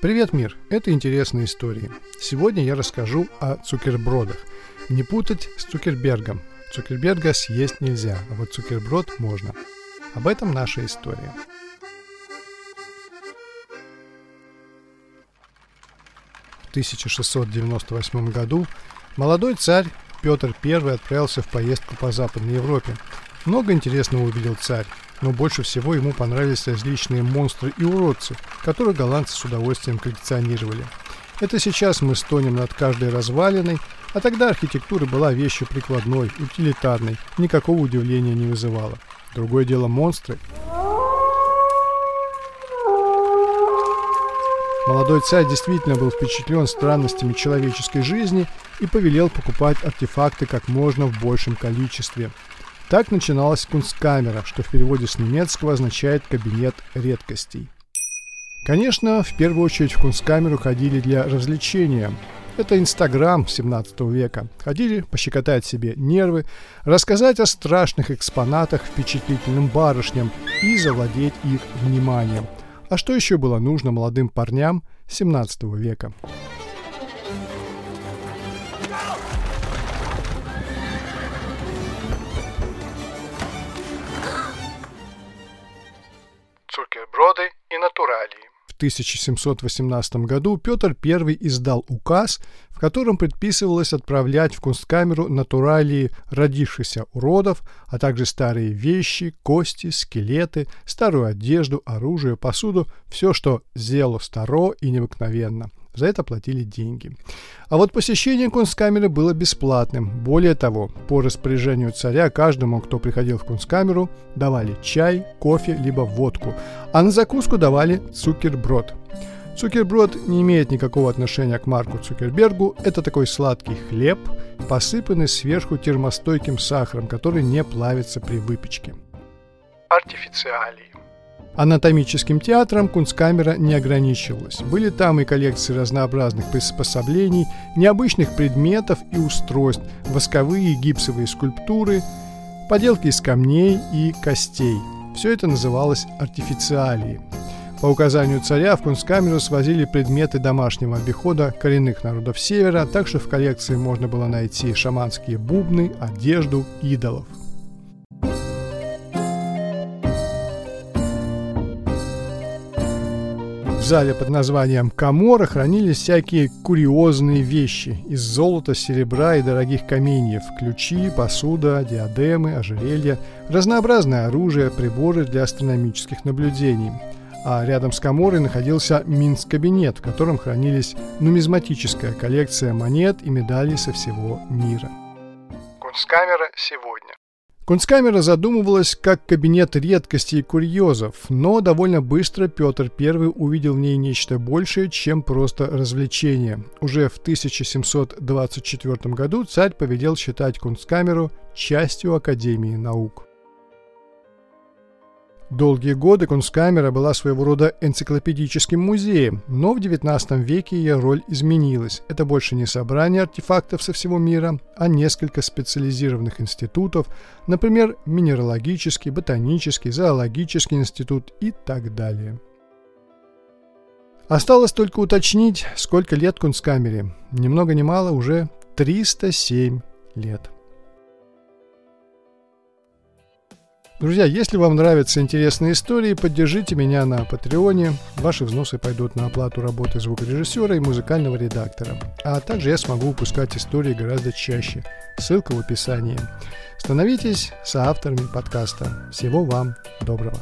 Привет, мир! Это интересные истории. Сегодня я расскажу о цукербродах. Не путать с Цукербергом. Цукерберга съесть нельзя, а вот цукерброд можно. Об этом наша история. В 1698 году молодой царь Петр I отправился в поездку по Западной Европе. Много интересного увидел царь но больше всего ему понравились различные монстры и уродцы, которых голландцы с удовольствием коллекционировали. Это сейчас мы стонем над каждой развалиной, а тогда архитектура была вещью прикладной, утилитарной, никакого удивления не вызывала. Другое дело монстры. Молодой царь действительно был впечатлен странностями человеческой жизни и повелел покупать артефакты как можно в большем количестве. Так начиналась кунсткамера, что в переводе с немецкого означает «кабинет редкостей». Конечно, в первую очередь в кунсткамеру ходили для развлечения. Это Инстаграм 17 века. Ходили пощекотать себе нервы, рассказать о страшных экспонатах впечатлительным барышням и завладеть их вниманием. А что еще было нужно молодым парням 17 века? 1718 году Петр I издал указ, в котором предписывалось отправлять в кунсткамеру натуралии родившихся уродов, а также старые вещи, кости, скелеты, старую одежду, оружие, посуду, все, что зело старо и необыкновенно. За это платили деньги. А вот посещение кунсткамеры было бесплатным. Более того, по распоряжению царя каждому, кто приходил в кунсткамеру, давали чай, кофе, либо водку, а на закуску давали цукерброд. Цукерброд не имеет никакого отношения к Марку Цукербергу. Это такой сладкий хлеб, посыпанный сверху термостойким сахаром, который не плавится при выпечке. Артифициалии. Анатомическим театром Кунсткамера не ограничивалась. Были там и коллекции разнообразных приспособлений, необычных предметов и устройств, восковые и гипсовые скульптуры, поделки из камней и костей. Все это называлось артифициалией. По указанию царя в Кунсткамеру свозили предметы домашнего обихода коренных народов Севера, так что в коллекции можно было найти шаманские бубны, одежду, идолов. Зале под названием «Камора» хранились всякие курьезные вещи из золота, серебра и дорогих каменьев, ключи, посуда, диадемы, ожерелья, разнообразное оружие, приборы для астрономических наблюдений. А рядом с Каморой находился Минск-кабинет, в котором хранились нумизматическая коллекция монет и медалей со всего мира. Кунсткамера сегодня. Кунсткамера задумывалась как кабинет редкостей и курьезов, но довольно быстро Петр I увидел в ней нечто большее, чем просто развлечение. Уже в 1724 году царь повелел считать Кунсткамеру частью Академии наук. Долгие годы Кунсткамера была своего рода энциклопедическим музеем, но в XIX веке ее роль изменилась. Это больше не собрание артефактов со всего мира, а несколько специализированных институтов, например, Минералогический, Ботанический, Зоологический институт и так далее. Осталось только уточнить, сколько лет Кунсткамере. Ни много ни мало, уже 307 лет. Друзья, если вам нравятся интересные истории, поддержите меня на Патреоне. Ваши взносы пойдут на оплату работы звукорежиссера и музыкального редактора. А также я смогу выпускать истории гораздо чаще. Ссылка в описании. Становитесь соавторами подкаста. Всего вам доброго.